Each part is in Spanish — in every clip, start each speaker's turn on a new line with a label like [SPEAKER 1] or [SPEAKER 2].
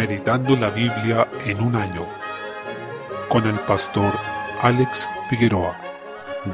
[SPEAKER 1] Meditando la Biblia en un año con el pastor Alex Figueroa.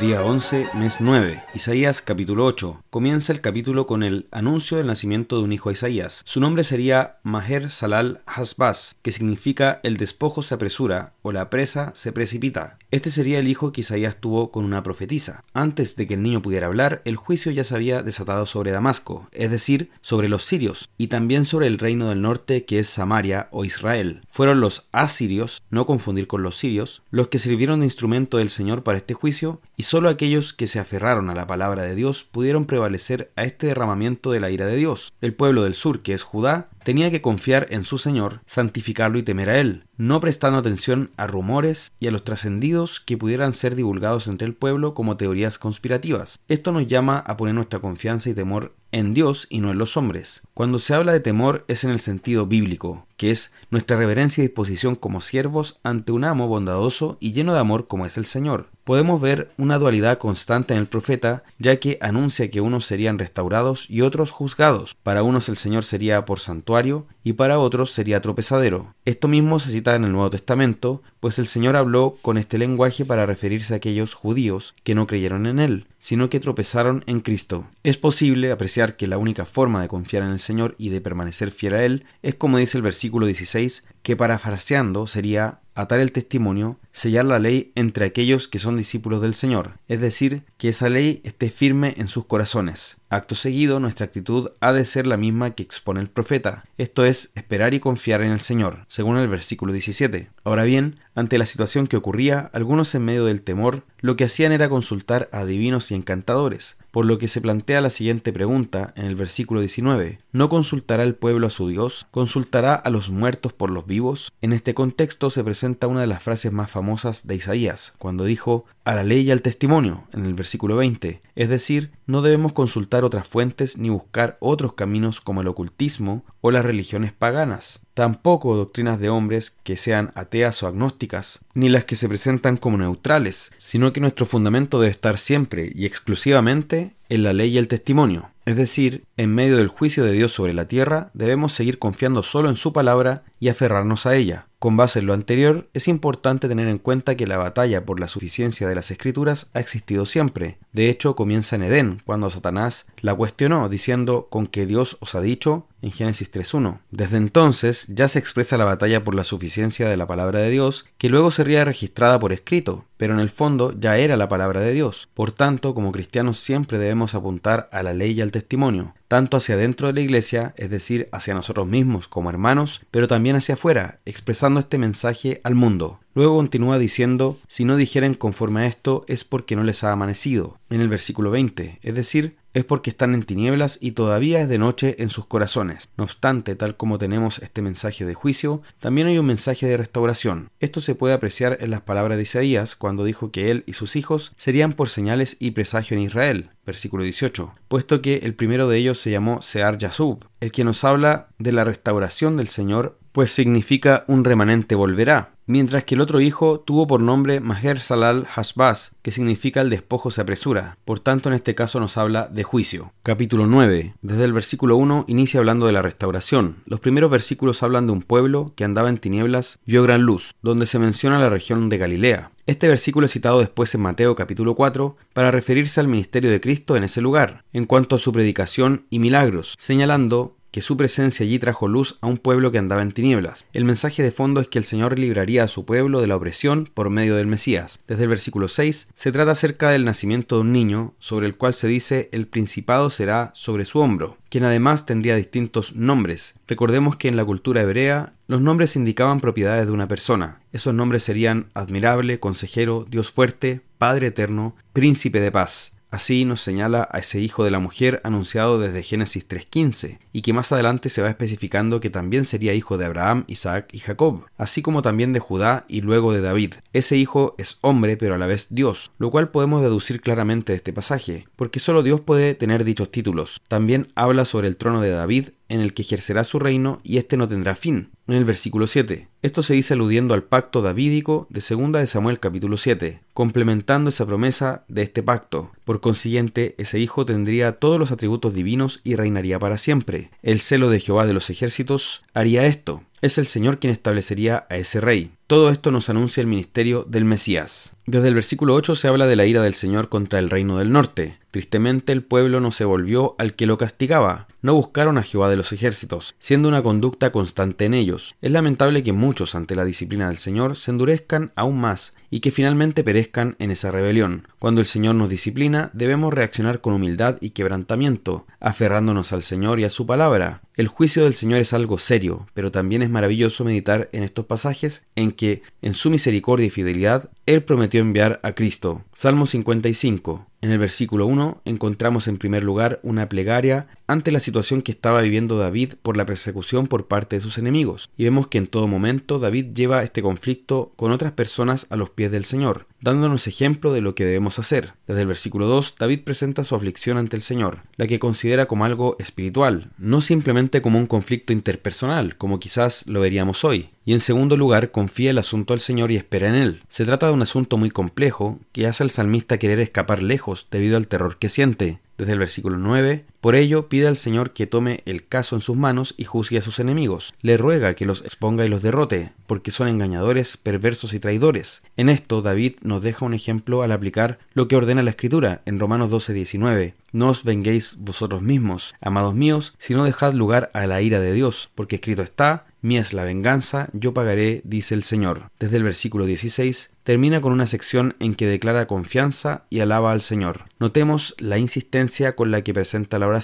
[SPEAKER 2] Día 11, mes 9. Isaías capítulo 8. Comienza el capítulo con el anuncio del nacimiento de un hijo a Isaías. Su nombre sería Maher Salal Hasbaz, que significa el despojo se apresura o la presa se precipita. Este sería el hijo que Isaías tuvo con una profetisa. Antes de que el niño pudiera hablar, el juicio ya se había desatado sobre Damasco, es decir, sobre los sirios, y también sobre el reino del norte que es Samaria o Israel. Fueron los asirios, no confundir con los sirios, los que sirvieron de instrumento del Señor para este juicio y solo aquellos que se aferraron a la palabra de Dios pudieron prevalecer a este derramamiento de la ira de Dios. El pueblo del sur, que es Judá, tenía que confiar en su Señor, santificarlo y temer a Él, no prestando atención a rumores y a los trascendidos que pudieran ser divulgados entre el pueblo como teorías conspirativas. Esto nos llama a poner nuestra confianza y temor en Dios y no en los hombres. Cuando se habla de temor es en el sentido bíblico, que es nuestra reverencia y disposición como siervos ante un amo bondadoso y lleno de amor como es el Señor. Podemos ver una dualidad constante en el profeta, ya que anuncia que unos serían restaurados y otros juzgados. Para unos el Señor sería por santuario y para otros sería tropezadero. Esto mismo se cita en el Nuevo Testamento, pues el Señor habló con este lenguaje para referirse a aquellos judíos que no creyeron en Él, sino que tropezaron en Cristo. Es posible apreciar que la única forma de confiar en el Señor y de permanecer fiel a Él es como dice el versículo 16, que parafraseando sería atar el testimonio, sellar la ley entre aquellos que son discípulos del Señor, es decir, que esa ley esté firme en sus corazones. Acto seguido, nuestra actitud ha de ser la misma que expone el profeta, esto es, esperar y confiar en el Señor, según el versículo 17. Ahora bien, ante la situación que ocurría, algunos en medio del temor, lo que hacían era consultar a divinos y encantadores, por lo que se plantea la siguiente pregunta en el versículo 19. ¿No consultará el pueblo a su Dios? ¿Consultará a los muertos por los vivos? En este contexto se presenta una de las frases más famosas de Isaías, cuando dijo a la ley y al testimonio, en el versículo 20. Es decir, no debemos consultar otras fuentes ni buscar otros caminos como el ocultismo o las religiones paganas, tampoco doctrinas de hombres que sean ateas o agnósticas, ni las que se presentan como neutrales, sino que nuestro fundamento debe estar siempre y exclusivamente en la ley y el testimonio. Es decir, en medio del juicio de Dios sobre la tierra, debemos seguir confiando solo en su palabra y aferrarnos a ella. Con base en lo anterior, es importante tener en cuenta que la batalla por la suficiencia de las escrituras ha existido siempre. De hecho, comienza en Edén, cuando Satanás la cuestionó, diciendo con que Dios os ha dicho en Génesis 3.1. Desde entonces ya se expresa la batalla por la suficiencia de la palabra de Dios, que luego sería registrada por escrito, pero en el fondo ya era la palabra de Dios. Por tanto, como cristianos siempre debemos apuntar a la ley y al testimonio, tanto hacia dentro de la iglesia, es decir, hacia nosotros mismos como hermanos, pero también hacia afuera, expresando este mensaje al mundo. Luego continúa diciendo, si no dijeren conforme a esto es porque no les ha amanecido, en el versículo 20, es decir, es porque están en tinieblas y todavía es de noche en sus corazones. No obstante, tal como tenemos este mensaje de juicio, también hay un mensaje de restauración. Esto se puede apreciar en las palabras de Isaías cuando dijo que él y sus hijos serían por señales y presagio en Israel, versículo 18, puesto que el primero de ellos se llamó Sear Yasub, el que nos habla de la restauración del Señor, pues significa un remanente volverá mientras que el otro hijo tuvo por nombre Maher Salal Hashbaz, que significa el despojo se apresura. Por tanto, en este caso nos habla de juicio. Capítulo 9. Desde el versículo 1 inicia hablando de la restauración. Los primeros versículos hablan de un pueblo que andaba en tinieblas, vio gran luz, donde se menciona la región de Galilea. Este versículo es citado después en Mateo capítulo 4 para referirse al ministerio de Cristo en ese lugar, en cuanto a su predicación y milagros, señalando que su presencia allí trajo luz a un pueblo que andaba en tinieblas. El mensaje de fondo es que el Señor libraría a su pueblo de la opresión por medio del Mesías. Desde el versículo 6 se trata acerca del nacimiento de un niño, sobre el cual se dice el principado será sobre su hombro, quien además tendría distintos nombres. Recordemos que en la cultura hebrea los nombres indicaban propiedades de una persona. Esos nombres serían admirable, consejero, Dios fuerte, Padre eterno, príncipe de paz. Así nos señala a ese hijo de la mujer anunciado desde Génesis 3.15, y que más adelante se va especificando que también sería hijo de Abraham, Isaac y Jacob, así como también de Judá y luego de David. Ese hijo es hombre pero a la vez Dios, lo cual podemos deducir claramente de este pasaje, porque solo Dios puede tener dichos títulos. También habla sobre el trono de David en el que ejercerá su reino y éste no tendrá fin. En el versículo 7. Esto se dice aludiendo al pacto davídico de 2 de Samuel capítulo 7, complementando esa promesa de este pacto. Por consiguiente, ese hijo tendría todos los atributos divinos y reinaría para siempre. El celo de Jehová de los ejércitos haría esto. es el Señor quien establecería a ese rey. Todo esto nos anuncia el ministerio del Mesías. Desde el versículo 8 se habla de la ira del Señor contra el reino del norte. Tristemente el pueblo no se volvió al que lo castigaba, no buscaron a Jehová de los ejércitos, siendo una conducta constante en ellos. Es lamentable que muchos ante la disciplina del Señor se endurezcan aún más y que finalmente perezcan en esa rebelión. Cuando el Señor nos disciplina, debemos reaccionar con humildad y quebrantamiento, aferrándonos al Señor y a su palabra. El juicio del Señor es algo serio, pero también es maravilloso meditar en estos pasajes en que, en su misericordia y fidelidad, Él prometió enviar a Cristo. Salmo 55. En el versículo 1 encontramos en primer lugar una plegaria ante la situación que estaba viviendo David por la persecución por parte de sus enemigos, y vemos que en todo momento David lleva este conflicto con otras personas a los pies del Señor, dándonos ejemplo de lo que debemos hacer. Desde el versículo 2, David presenta su aflicción ante el Señor, la que considera como algo espiritual, no simplemente como un conflicto interpersonal, como quizás lo veríamos hoy. Y en segundo lugar, confía el asunto al Señor y espera en él. Se trata de un asunto muy complejo que hace al salmista querer escapar lejos debido al terror que siente desde el versículo 9. Por ello pide al Señor que tome el caso en sus manos y juzgue a sus enemigos. Le ruega que los exponga y los derrote, porque son engañadores, perversos y traidores. En esto David nos deja un ejemplo al aplicar lo que ordena la Escritura en Romanos 12:19. No os venguéis vosotros mismos, amados míos, sino dejad lugar a la ira de Dios, porque escrito está, Mía es la venganza, yo pagaré, dice el Señor. Desde el versículo 16 termina con una sección en que declara confianza y alaba al Señor. Notemos la insistencia con la que presenta la oración,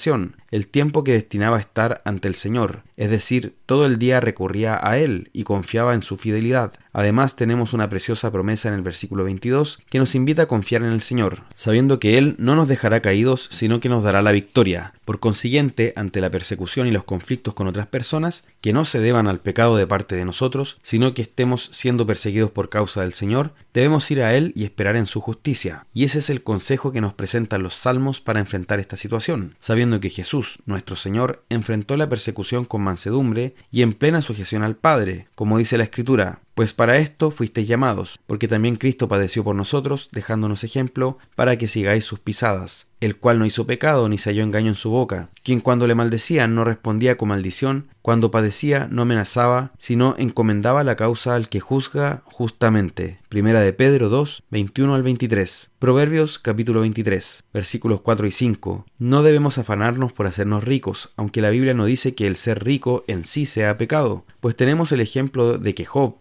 [SPEAKER 2] el tiempo que destinaba a estar ante el Señor, es decir, todo el día recurría a Él y confiaba en su fidelidad. Además tenemos una preciosa promesa en el versículo 22 que nos invita a confiar en el Señor, sabiendo que Él no nos dejará caídos, sino que nos dará la victoria. Por consiguiente, ante la persecución y los conflictos con otras personas, que no se deban al pecado de parte de nosotros, sino que estemos siendo perseguidos por causa del Señor, debemos ir a Él y esperar en su justicia. Y ese es el consejo que nos presentan los salmos para enfrentar esta situación, sabiendo que Jesús, nuestro Señor, enfrentó la persecución con y en plena sujeción al Padre, como dice la Escritura, pues para esto fuisteis llamados, porque también Cristo padeció por nosotros, dejándonos ejemplo, para que sigáis sus pisadas, el cual no hizo pecado ni se halló engaño en su boca, quien cuando le maldecían no respondía con maldición, cuando padecía no amenazaba, sino encomendaba la causa al que juzga justamente. Primera de Pedro 2, 21 al 23. Proverbios capítulo 23, versículos 4 y 5. No debemos afanarnos por hacernos ricos, aunque la Biblia no dice que el ser rico en sí sea pecado, pues tenemos el ejemplo de que Job,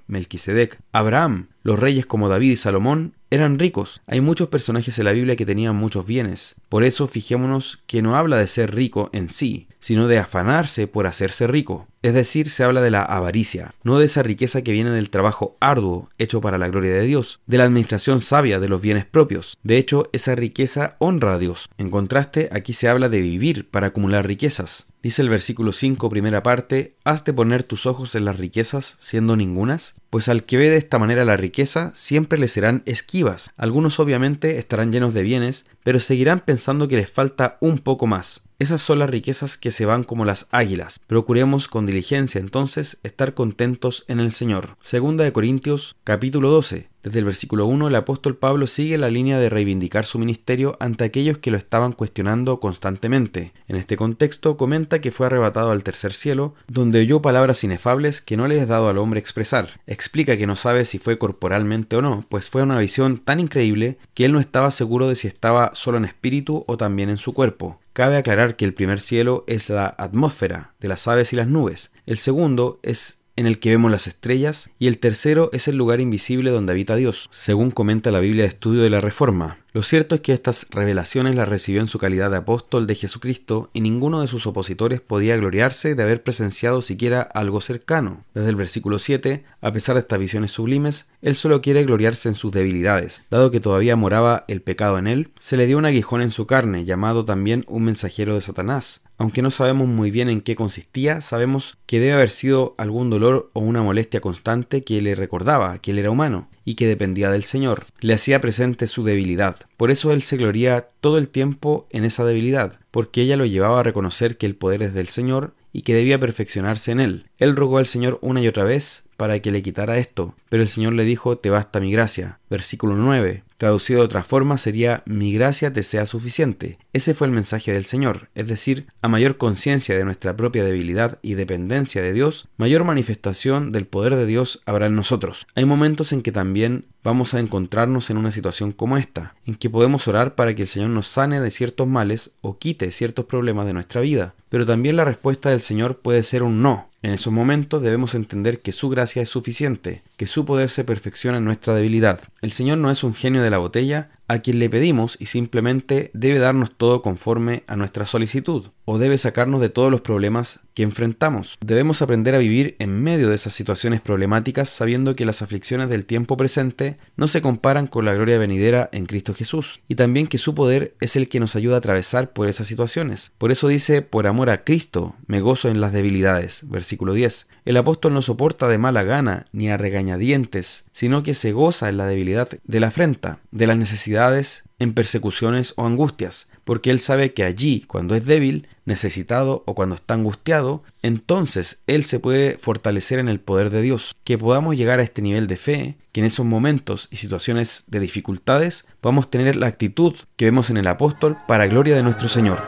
[SPEAKER 2] Abraham, los reyes como David y Salomón eran ricos. Hay muchos personajes en la Biblia que tenían muchos bienes. Por eso fijémonos que no habla de ser rico en sí, sino de afanarse por hacerse rico. Es decir, se habla de la avaricia, no de esa riqueza que viene del trabajo arduo hecho para la gloria de Dios, de la administración sabia de los bienes propios. De hecho, esa riqueza honra a Dios. En contraste, aquí se habla de vivir para acumular riquezas. Dice el versículo 5, primera parte, ¿has de poner tus ojos en las riquezas siendo ningunas? Pues al que ve de esta manera la riqueza, siempre le serán esquivas. Algunos obviamente estarán llenos de bienes, pero seguirán pensando que les falta un poco más. Esas son las riquezas que se van como las águilas. Procuremos con diligencia entonces estar contentos en el Señor. Segunda de Corintios capítulo 12. Desde el versículo 1 el apóstol Pablo sigue la línea de reivindicar su ministerio ante aquellos que lo estaban cuestionando constantemente. En este contexto comenta que fue arrebatado al tercer cielo, donde oyó palabras inefables que no le es dado al hombre expresar. Explica que no sabe si fue corporalmente o no, pues fue una visión tan increíble que él no estaba seguro de si estaba solo en espíritu o también en su cuerpo. Cabe aclarar que el primer cielo es la atmósfera de las aves y las nubes. El segundo es en el que vemos las estrellas, y el tercero es el lugar invisible donde habita Dios, según comenta la Biblia de Estudio de la Reforma. Lo cierto es que estas revelaciones las recibió en su calidad de apóstol de Jesucristo y ninguno de sus opositores podía gloriarse de haber presenciado siquiera algo cercano. Desde el versículo 7, a pesar de estas visiones sublimes, él solo quiere gloriarse en sus debilidades. Dado que todavía moraba el pecado en él, se le dio un aguijón en su carne, llamado también un mensajero de Satanás. Aunque no sabemos muy bien en qué consistía, sabemos que debe haber sido algún dolor o una molestia constante que le recordaba que él era humano y que dependía del Señor. Le hacía presente su debilidad. Por eso él se gloría todo el tiempo en esa debilidad, porque ella lo llevaba a reconocer que el poder es del Señor y que debía perfeccionarse en él. Él rogó al Señor una y otra vez para que le quitara esto, pero el Señor le dijo, te basta mi gracia. Versículo 9. Traducido de otra forma sería, mi gracia te sea suficiente. Ese fue el mensaje del Señor, es decir, a mayor conciencia de nuestra propia debilidad y dependencia de Dios, mayor manifestación del poder de Dios habrá en nosotros. Hay momentos en que también vamos a encontrarnos en una situación como esta, en que podemos orar para que el Señor nos sane de ciertos males o quite ciertos problemas de nuestra vida. Pero también la respuesta del Señor puede ser un no. En esos momentos debemos entender que su gracia es suficiente, que su poder se perfecciona en nuestra debilidad. El Señor no es un genio de la botella a quien le pedimos y simplemente debe darnos todo conforme a nuestra solicitud o debe sacarnos de todos los problemas que enfrentamos. Debemos aprender a vivir en medio de esas situaciones problemáticas sabiendo que las aflicciones del tiempo presente no se comparan con la gloria venidera en Cristo Jesús y también que su poder es el que nos ayuda a atravesar por esas situaciones. Por eso dice, por amor a Cristo me gozo en las debilidades. Versículo 10. El apóstol no soporta de mala gana ni a regañadientes, sino que se goza en la debilidad de la afrenta, de las necesidades, en persecuciones o angustias, porque él sabe que allí, cuando es débil, necesitado o cuando está angustiado, entonces él se puede fortalecer en el poder de Dios. Que podamos llegar a este nivel de fe, que en esos momentos y situaciones de dificultades podamos tener la actitud que vemos en el apóstol para gloria de nuestro Señor.